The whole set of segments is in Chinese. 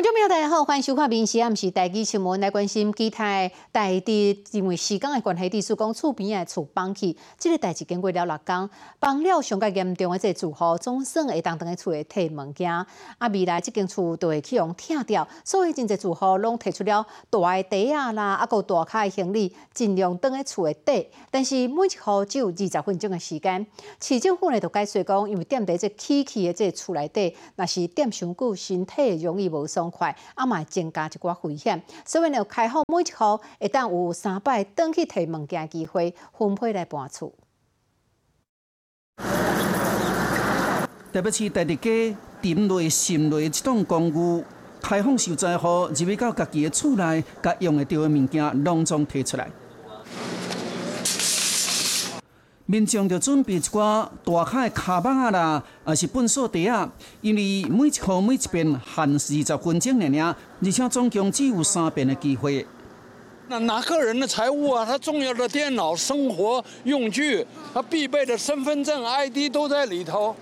观众朋友，大家好，欢迎收看《民视暗时》台记新闻，来关心其他台地因为时间的关系，地施讲厝边的厝崩起，这个代志经过了六天，崩了上较严重的这住户，总算会当当的厝的摕物件，啊，未来这间厝都会去用拆掉，所以真侪住户拢提出了大的袋啊啦，啊个大卡的行李，尽量当在厝的底，但是每一户只有二十分钟的时间，市政府呢就解释讲，因为踮在这起起的这厝内底，若是踮上久，身体容易无爽快，啊嘛增加一寡危险，所以呢开放每一户会当有三摆登去摕物件机会，分配来搬厝。特别是第二家沉落、渗落这种工具，开放受灾户入去到家己的厝内，甲用会着的物件拢总摕出来。民众就准备一寡大卡的卡板啊啦，也是粪扫袋啊，因为每一户每一遍限时二十分钟尔尔，而且总共只有三遍的机会。那拿个人的财物啊，他重要的电脑、生活用具，他必备的身份证、ID 都在里头。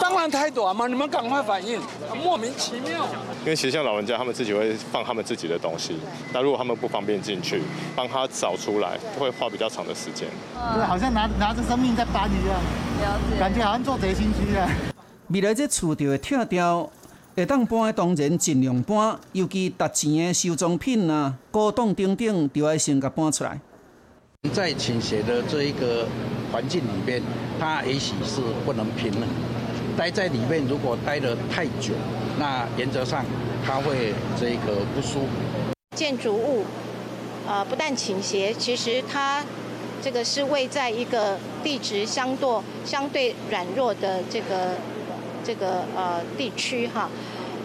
当然太短嘛，你们赶快反应，莫名其妙。因为其实像老人家，他们自己会放他们自己的东西，那如果他们不方便进去，帮他找出来，会花比较长的时间。对，好像拿拿着生命在搬一样，感觉好像做贼心虚啊。未来这厝就会拆掉。会当搬的当然尽量搬，尤其值钱的收藏品啊、古董等等，就要先甲搬出来。在倾斜的这一个环境里面，它也许是不能平衡。待在里面，如果待得太久，那原则上它会这个不舒服。建筑物，呃，不但倾斜，其实它这个是位在一个地质相对相对软弱的这个。这个呃地区哈，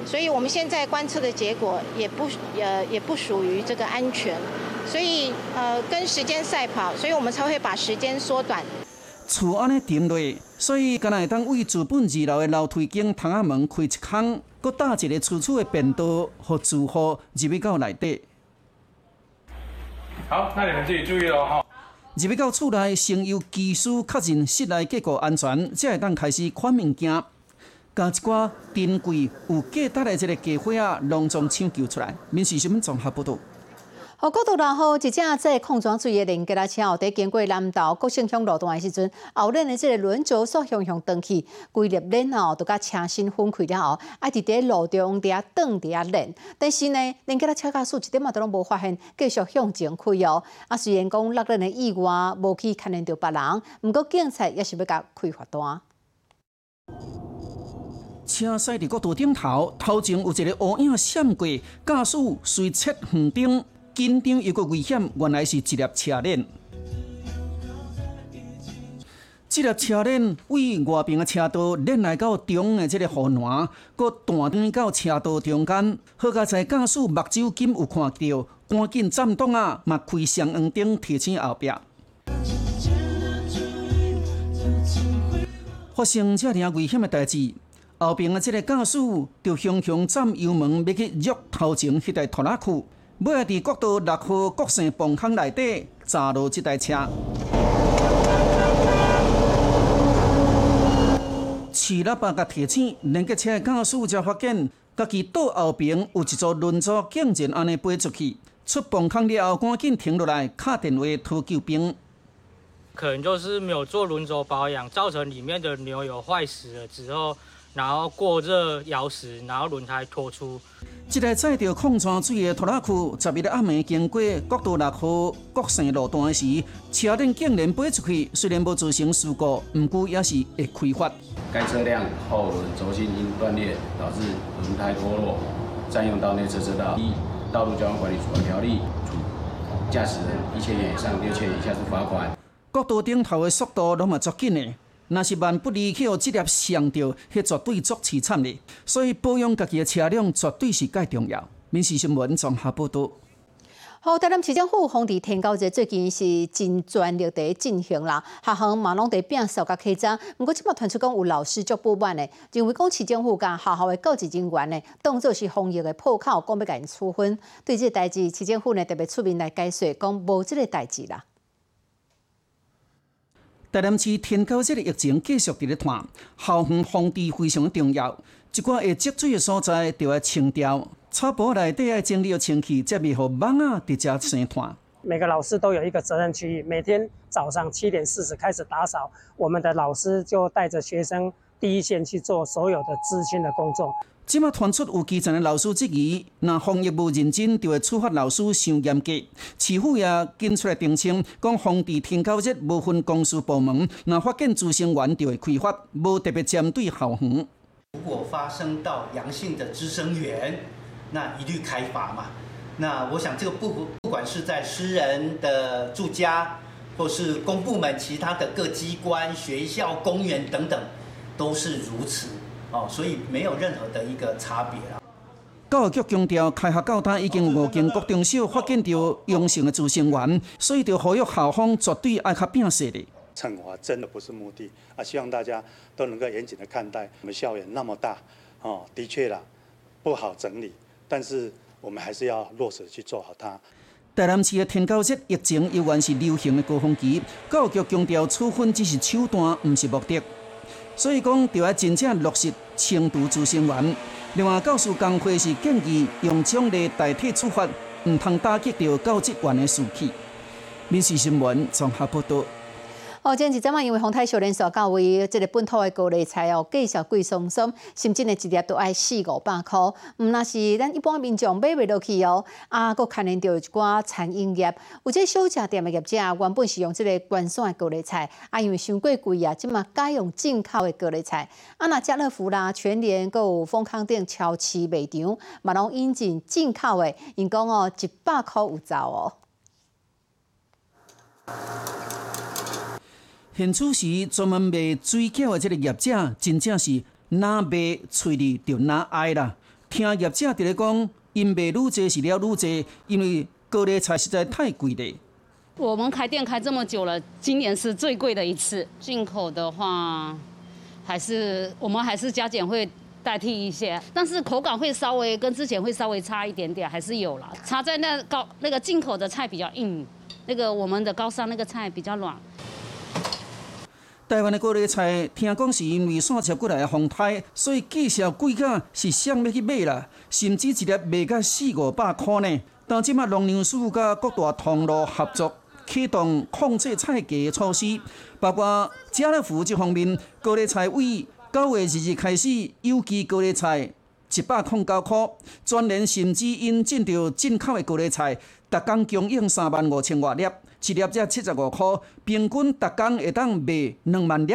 所以我们现在观测的结果也不呃也不属于这个安全，所以呃跟时间赛跑，所以我们才会把时间缩短。厝安尼沉落，所以敢若当为资本二楼的楼梯间窗仔门开一空，搁搭一个粗粗的便道，互住户入去到内底。好，那你们自己注意了哈。入去到厝内，先由技师确认室内结构安全，才会当开始看物件。将一寡珍贵有价值的这个家伙啊，隆重抢救出来。民事新闻综合报道。好，国道然后一架在矿泉水的连接车后，在经过南道国信乡路段的时阵，后轮的这个轮轴所向向登去，规粒链后都甲车身分开了后，啊，伫在路中伫遐转伫遐链，但是呢，连接车架数一点嘛都拢无发现，继续向前开哦。啊，虽然讲落轮的意外无去牵连到别人，毋过警察也是要甲开罚单。车驶伫国道顶头，头前有一个乌影闪过，驾驶随侧横灯，紧张又个危险，原来是一粒车链。这粒车链为外边的车道链来到中的这个护栏，搁断断到车道中间。好在在驾驶目睭紧有看到，赶紧暂动啊，嘛开双黄灯提醒后壁。发生这样危险的代志。后边的这个驾驶就雄雄占油门，要去约头前迄台拖拉库，尾啊伫国道六号国省崩坑内底砸落这台车。气喇叭甲提醒，连个车的驾驶才发现，家己倒后边有一座轮组竟然安尼飞出去，出崩坑了后赶紧停落来，打电话拖救兵。可能就是没有做轮轴保养，造成里面的牛油坏死了之后。然后过热咬死，然后轮胎脱出。这台载着矿泉水的拖拉机，十日暗暝经过国道六号国省路段时，车顶竟然飞出去。虽然无造成事故，不过也是会开发。该车辆后轮轴心因断裂导致轮胎脱落，占用到内侧车道。一道路交通管理处罚条例，处驾驶人一千元以上六千以下是罚款。国道顶头的速度拢嘛足紧的。若是万不离去，这粒伤着，迄绝对足凄惨的。所以保养家己的车辆绝对是介重要。民事新闻综合报道。好，台南市政府防治天高节最近是真全力地进行啦，学校嘛拢在变数甲开张。不过即马传出讲有老师足不满的，认为讲市政府甲学校的教职人员呢，当作是防疫的破口，讲要甲因处分。对这代志，市政府呢特别出面来解释，讲无这个代志啦。台南市天高这个疫情继续伫咧传，校园防治非常重要。一寡会积水的所在，就要清掉。草坡内底要整理清气，才袂互蚊啊直接生团。每个老师都有一个责任区域，每天早上七点四十开始打扫，我们的老师就带着学生第一线去做所有的咨询的工作。即马传出有基层的老师质疑，若防疫无认真，就会处罚老师伤严格。市府也跟出来澄清，讲防治天九日无分公司部门，若发现资生员就会开罚，无特别针对校园。如果发生到阳性的资生员，那一律开罚嘛。那我想这个不不管是在私人的住家，或是公部门其他的各机关、学校、公园等等，都是如此哦，所以没有任何的一个差别啊。教育局强调，开学到单已经五间国中小发现到阳性的资生员，所以就呼吁校方绝对爱较摒实的。惩罚真的不是目的啊，希望大家都能够严谨的看待。我们校园那么大，哦，的确啦，不好整理，但是。我们还是要落实去做好它。台南市的天狗日疫情依然是流行的高峰期，教育局强调处分只是手段，不是目的。所以讲，就要真正落实清除资生员。另外，教师工会是建议用奖励代替处罚，唔通打击到教职员的士气。民事新闻综合报道。哦，今日早晚因为风太小，连锁价位即个本土的高丽菜哦，介绍贵松松，甚至的一粒都爱四五百块。毋那是咱一般民众买袂落去哦。啊，佫牵连到一寡餐饮业，有即小食店的业者原本是用即个关山的高丽菜，啊，因为伤过贵啊，即嘛改用进口的高丽菜。啊，那家乐福啦、全联、佫有丰康店、超市卖场，嘛拢引进进口的，因讲哦，一百块有走哦。现此时专门卖水饺的这个业者，真正是哪卖嘴里就哪爱啦。听业者伫咧讲，因卖愈多是了愈多，因为高丽菜实在太贵了。我们开店开这么久了，今年是最贵的一次。进口的话，还是我们还是加减会代替一些，但是口感会稍微跟之前会稍微差一点点，还是有啦。差在那高那个进口的菜比较硬，那个我们的高山那个菜比较软。台湾的高丽菜，听讲是因为线车过来的风台，所以计销贵价是想要去买啦，甚至一粒卖到四五百块呢。但即马农粮署甲各大通路合作，启动控制菜价的措施，包括家乐福这方面，高丽菜为九月二日开始，有机高丽菜一百零九块，专联甚至引进到进口的高丽菜，逐天供应三万五千外粒。一粒才七十五块，平均逐工会当卖两万粒，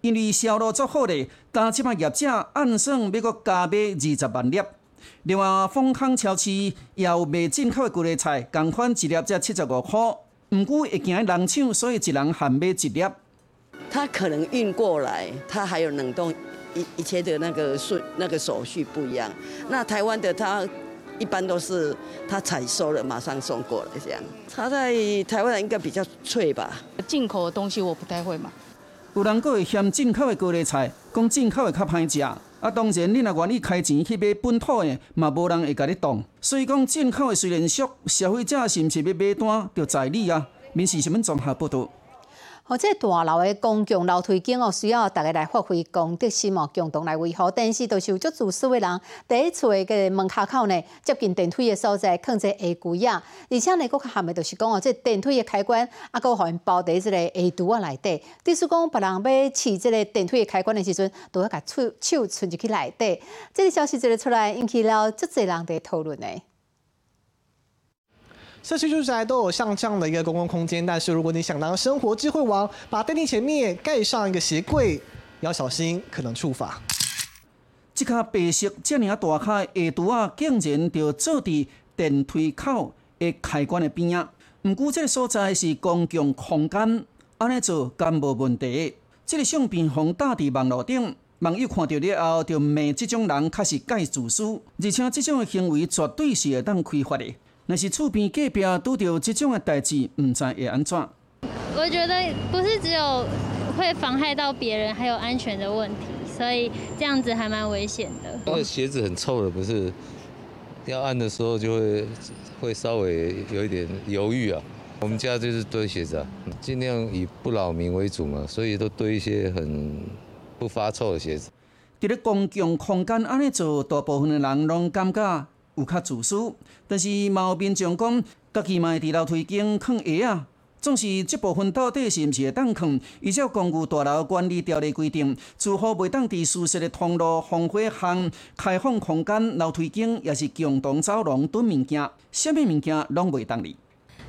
因为销路足好咧。但即卖业者按算要阁加卖二十万粒。另外，丰康超市也有卖进口的高丽菜，共款一粒才七十五块，毋过会惊人抢，所以一人限买一粒。他可能运过来，他还有冷冻一一切的那个顺那个手续不一样。那台湾的他。一般都是他采收了马上送过来这样。他在台湾应该比较脆吧？进口的东西我不太会买。有人佫会嫌进口的高丽菜，讲进口的较歹食。啊，当然你若愿意开钱去买本土的，嘛无人会甲你动。所以讲进口的虽然俗，消费者是毋是要买单，就在你啊。民事新闻综合报道。或者大楼的公共楼梯间哦，需要大家来发挥公德心哦，共同来维护。但是，都是有足自私的人，第一厝的门卡口呢，接近电梯的所在，放在下柜啊。而且呢，佫下面就是讲哦，这电梯的开关啊，佫互因包伫即个下橱啊内底。即使讲别人要试即个电梯的开关的时阵，都要甲手手伸入去内底。这个消息一个出来，引起了足侪人伫讨论呢。社区住宅都有像这样的一个公共空间，但是如果你想当生活智慧王，把电梯前面盖上一个鞋柜，要小心可能触法。这卡白色这样大卡下橱啊，竟然就坐伫电梯口的开关的边啊。不过这个所在是公共空间，安尼做敢无问题？这个相片放大伫网络顶，网友看到了后就骂这种人确实介自私，而且这种的行为绝对是会当开发的。若是厝边隔壁拄到这种的代志，唔知会安怎？我觉得不是只有会妨害到别人，还有安全的问题，所以这样子还蛮危险的。那个鞋子很臭的，不是？要按的时候就会会稍微有一点犹豫啊。我们家就是堆鞋子啊，尽量以不扰民为主嘛，所以都堆一些很不发臭的鞋子。伫咧公共空间安尼做，大部分的人拢感觉。有较自私，但是嘛有民众讲，家己嘛会伫楼梯间放鞋啊。总是这部分到底是毋是会当放？依照公寓大楼管理条例规定，住户袂当伫舒适的通路、防火巷、开放空间、楼梯间，也是共同走廊囤物件，什物物件拢袂当哩。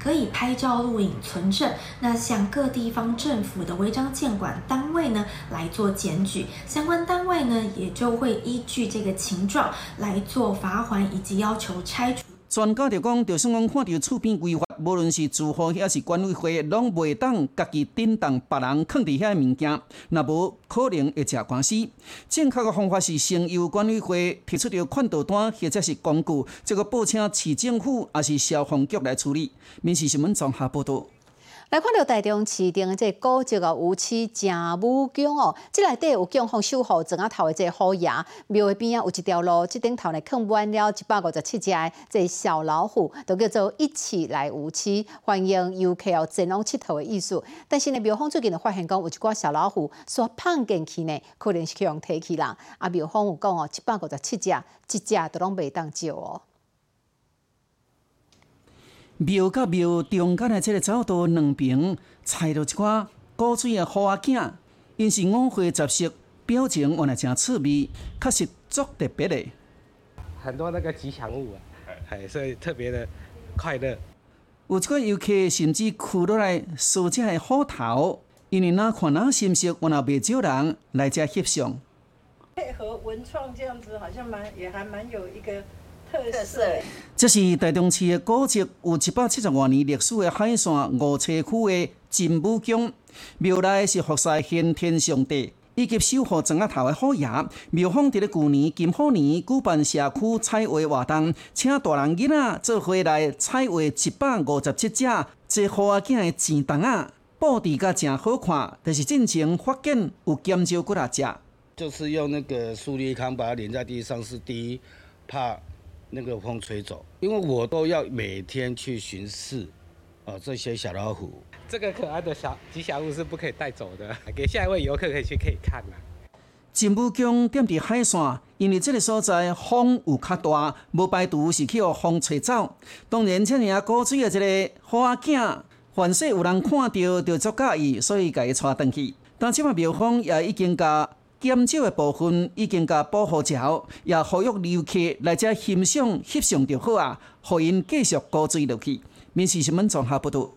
可以拍照录影存证，那向各地方政府的违章监管单位呢来做检举，相关单位呢也就会依据这个情状来做罚款以及要求拆除。专家就讲，就算讲看到厝边规划，无论是住户还是管委会，拢袂当家己顶动别人放伫遐物件，若无可能会食官司。正确的方法是先由管委会提出着款导单或者是工具，再个报请市政府还是消防局来处理。民事新闻综合报道。来看到台中市定的这古迹啊，有起正武宫哦，即内底有供奉守护庄仔头的这虎爷，庙的边啊有一条路，即顶头呢放满了一百五十七只这小老虎，都叫做一起来武七，欢迎游客哦前往佚佗的意思。但是呢，庙方最近就发现讲有一寡小老虎煞放进去呢，可能是去用提起啦。啊，庙方有讲哦，一百五十七只，一只都拢袂当照哦。庙甲庙中间的这个走道两边，踩着一寡古锥的花仔，因是五花杂色，表情原来真趣味，确实足特别的。很多那个吉祥物啊，哎，所以特别的快乐。有一个游客甚至哭落来数这的虎头，因为哪看哪心色，原来袂少人来这翕相。配合文创这样子，好像蛮也还蛮有一个。特色。这是台中市的古迹，有一百七十多年历史的海线五车区的金武宫。庙内是服侍先天上帝以及守护庄仔头的虎爷。庙方伫咧旧年金虎年举办社区彩绘活动，请大人囡仔做伙来彩绘一百五十七只这虎仔的钱筒啊，布置甲真好看。但是进前发现有减少几啊只。就是用那个树立康把它连在地上，是第一怕。那个风吹走，因为我都要每天去巡视，啊，这些小老虎，这个可爱的小吉祥物是不可以带走的，给下一位游客可以去可以看啦。金武宫踮伫海线，因为这个所在风有较大，无排除是去互风吹走。当然，这尔古水的这个花镜，凡是有人看到，就足介意，所以甲伊带转去。但即摆庙方也已经甲。减少的部分已经甲保护桥，也呼吁游客来遮欣赏、翕相就好啊，互因继续高追落去。面试新闻综合报道。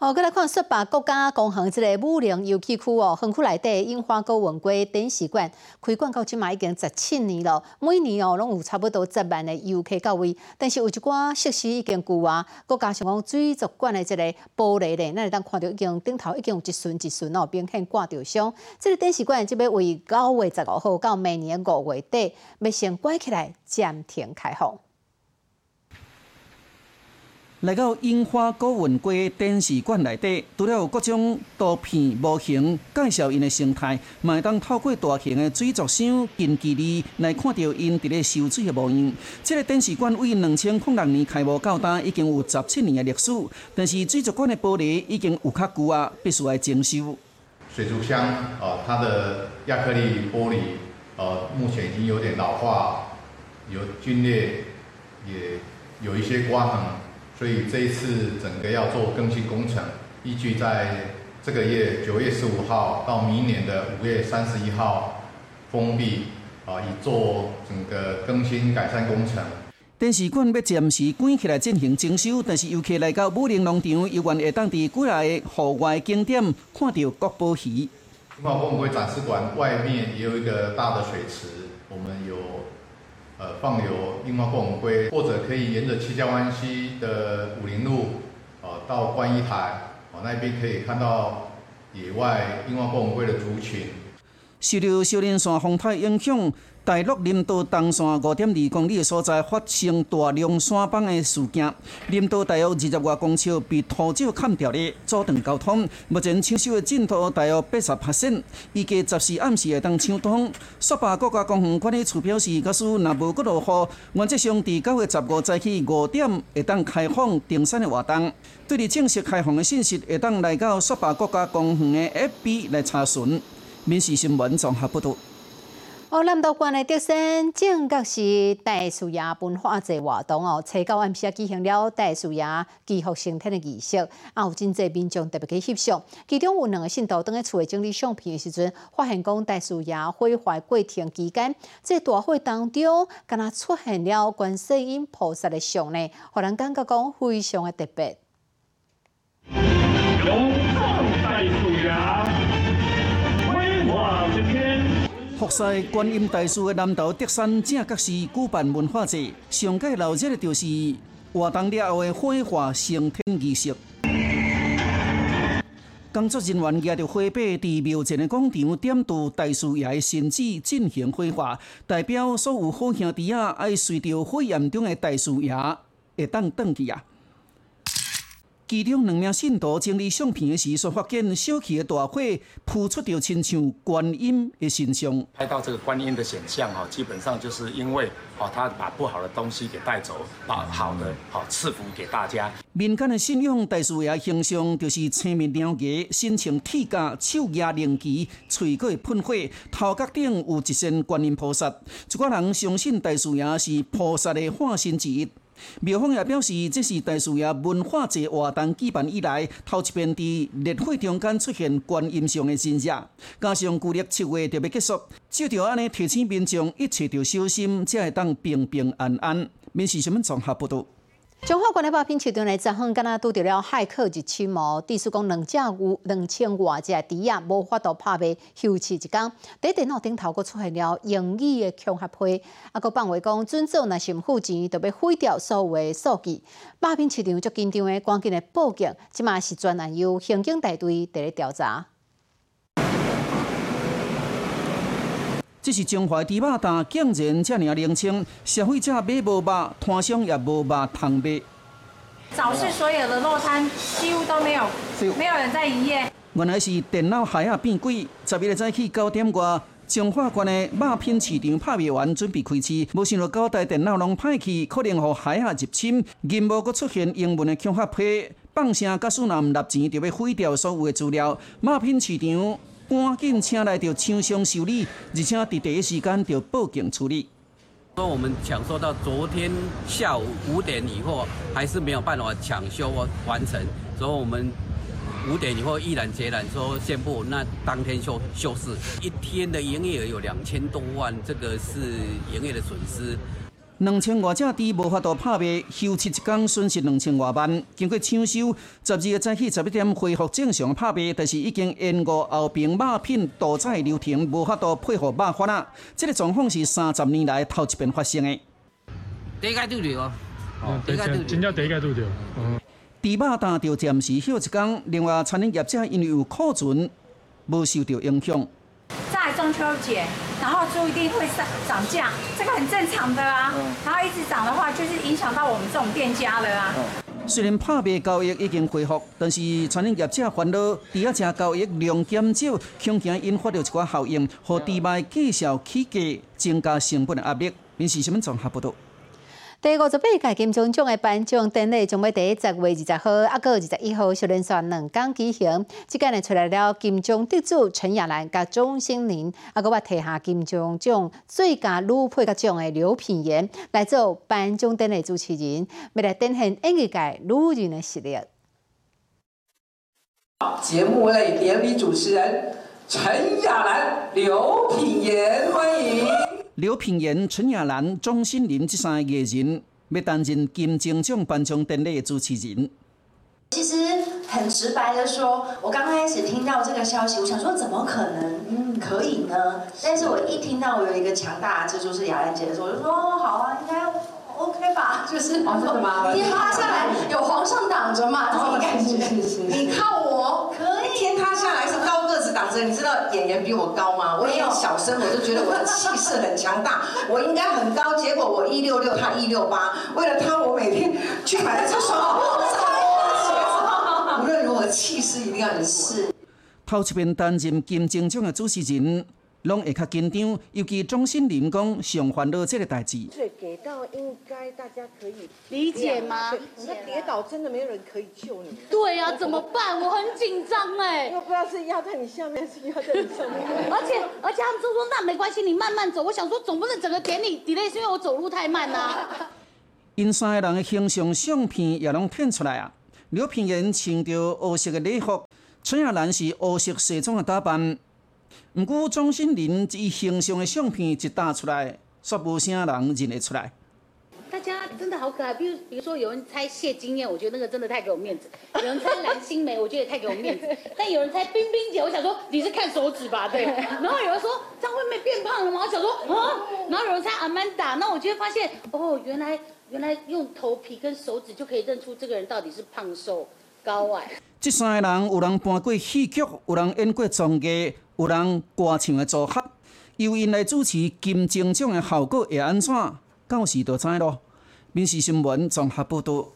哦，再来看十八国家公园这个武陵游戏区哦，园区内底樱花高文龟展示馆开馆到即嘛已经十七年了，每年哦拢有差不多十万的游客到位。但是有一寡设施已经旧啊，国加上讲水族馆的这个玻璃咧，咱会当看到已经顶头已经有一寸一寸哦，明显挂着霜。这个展示馆即要为九月十五号到明年五月底要先关起来，暂停开放。来到樱花古文龟展示馆内底，除了有各种图片模型介绍因的生态，嘛会当透过大型的水族箱近距离来看到因伫咧游水的模样。这个展示馆为两千零六年开幕到今，已经有十七年的历史，但是水族馆的玻璃已经有较旧啊，必须来整修。水族箱啊，它的亚克力玻璃呃，目前已经有点老化，有龟裂，也有一些刮痕。所以这一次整个要做更新工程，依据在这个月九月十五号到明年的五月三十一号封闭，啊，以做整个更新改善工程。电视馆要暂时关起来进行整修，但是游客来到武陵农场，依然会当地几来户外景点看到国宝鱼。金华博物馆展示馆外面也有一个大的水池，我们有。呃，放流樱花凤尾龟，或者可以沿着七家湾西的武林路，呃，到观音台，哦，那边可以看到野外樱花凤尾龟的族群。受到少年线风台影响。大陆林道东线五点二公里的所在发生大量山崩的事件，林道大约二十外公尺被土石砍掉的，阻断交通。目前抢修的进度大约八十八线，预计十四暗时会当抢通。雪霸国家公园管理处表示，假使若无搁落雨，原则上伫九月十五早起五点会当开放登山的活动。对于正式开放的信息，会当来到雪霸国家公园的 FB 来查询。民事新闻综合报道。哦，南投县的德山正觉是大树爷文化节活动哦，初九暗时举行了大树爷祈福升天的仪式，啊，有真济民众特别去翕相。其中有两个信徒等在厝里整理相片的时阵，发现讲大树爷毁坏过程期间，在大会当中，敢若出现了观世音菩萨的像呢，互人感觉讲非常的特别。福赛观音大师的南投德山正觉寺举办文化节，上届闹热的就是活动了后的火化升天仪式。工作人员拿着火把，伫庙前的广场点着大树爷的神迹进行火化，代表所有好兄弟啊，爱随着火焰中的大树爷会当转去啊。其中两名信徒整理相片的时，所发现小区的大火扑出着亲像观音的形象。拍到这个观音的显像哈，基本上就是因为哦，他把不好的东西给带走，把好的好赐福给大家。民间的信仰大树爷形象就是青面獠牙，身穿铁甲，手拿灵旗，嘴会喷火，头壳顶有一身观音菩萨。一个人相信大树爷是菩萨的化身之一。庙方也表示，这是大树爷文化节活动举办以来头一遍伫烈火中间出现观音像的真相。加上旧历七月就要结束，就着安尼提醒民众一切要小心，才会当平平安安。民事新闻综合报道。中华关的八品市场内，昨昏敢若拄着了骇客入侵哦，地叔讲两只有两千外只猪仔无法度拍卖休市一天。在电脑顶头阁出现了英语的恐吓批，啊，阁放话讲准做若是毋付钱，就要毁掉所有的数据。八品市场足紧张的，赶紧的报警，即马是专案由刑警大队伫咧调查。这是中华猪肉担竟然这么冷清，消费者买无肉，摊商也无肉通卖。早市所有的肉摊几乎都没有，没有人在营业。原来是电脑海啊变贵，十一日早起九点外，中华关的肉品市场拍卖完，准备开市，无想到九台电脑拢歹去，可能互海啊入侵，任无阁出现英文的恐吓批，放声假使若唔纳钱，就要毁掉所有的资料。肉品市场。赶紧请来着厂商修理，而且伫第一时间就报警处理。说我们抢收到昨天下午五点以后，还是没有办法抢修完成，所以我们五点以后毅然决然说宣布，那当天休休市。一天的营业额有两千多万，这个是营业的损失。两千外只猪无法度拍卖，休市一天损失两千外万。经过抢修，十二日早起十一点恢复正常拍卖，但是已经延误后边肉品屠宰流程，无法度配合肉贩啊。这个状况是三十年来头一遍发生的。第一届拄着，哦，第一届真正第一届拄着。猪肉担就暂时休一天，另外餐饮业者因为有库存，无受到影响。在中秋节。然后猪一定会上涨价，这个很正常的啊。然后一直涨的话，就是影响到我们这种店家了啊。虽然拍卖交易已经恢复，但是餐饮业者烦恼，第二只交易量减少，恐惊引发了一寡效应，和猪卖计销起价，增加成本的压力。民事新闻综合报道。第五十八届金钟奖的颁奖典礼将要在十月二十号、啊，个二十一号小连续两港举行。即间呢，出来了金钟得主陈雅兰甲钟欣凌，啊，个我提下金钟奖最佳女配角奖的刘品言来做颁奖典礼主持人，要来展现演艺界女人的实力。节目类典礼主持人陈雅兰、刘品言，欢迎。刘品言、陈雅兰、钟欣凌这三个艺人要担任金钟奖颁奖典礼的主持人。其实很直白的说，我刚开始听到这个消息，我想说怎么可能嗯可以呢？但是我一听到我有一个强大的蜘蛛是雅兰姐的时候，我就说哦好啊，应该 OK 吧？就是哦真的吗？天塌下来有皇上挡着嘛，这种感觉。你靠我可以。天塌下来是高挡着，你知道演员比我高吗？我演小生，我就觉得我的气势很强大，我应该很高。结果我一六六，他一六八，为了他，我每天去买了这双。无论如何，气势一定要很是。头一遍担任金钟奖的主持人，拢会较紧张，尤其钟欣林讲上烦恼这个代志。所以给到应该大家可以理解吗？那跌倒真的没有人可以救你。对呀，怎么办？我很紧张哎。又不知道是压在你下面，是压在你上面。而且而且他们就说那没关系，你慢慢走。我想说总不能整个典礼 delay 是因为我走路太慢呐。因三个人的形象相片也拢骗出来啊。刘品言穿着黑色的礼服，崔亚兰是黑色西装的打扮。毋过钟欣凌以形象的相片一打出来，煞无啥人认得出来。大家真的好可爱，比如比如说有人猜谢金燕，我觉得那个真的太给我面子；有人猜蓝心湄，我觉得也太给我面子。但有人猜冰冰姐，我想说你是看手指吧？对。然后有人说张惠妹变胖了吗？我想说啊。然后有人猜阿曼达，那我就会发现哦，原来。原来用头皮跟手指就可以认出这个人到底是胖瘦高矮。这三个人有人搬过戏剧，有人演过综艺，有人歌唱的组合。由因来主持金钟奖的效果会安怎？到时就知咯。民事新闻综合报道。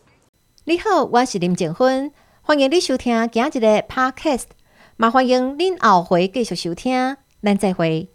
你好，我是林静芬，欢迎你收听今日的 Podcast。麻烦迎您后回继续收听，咱再会。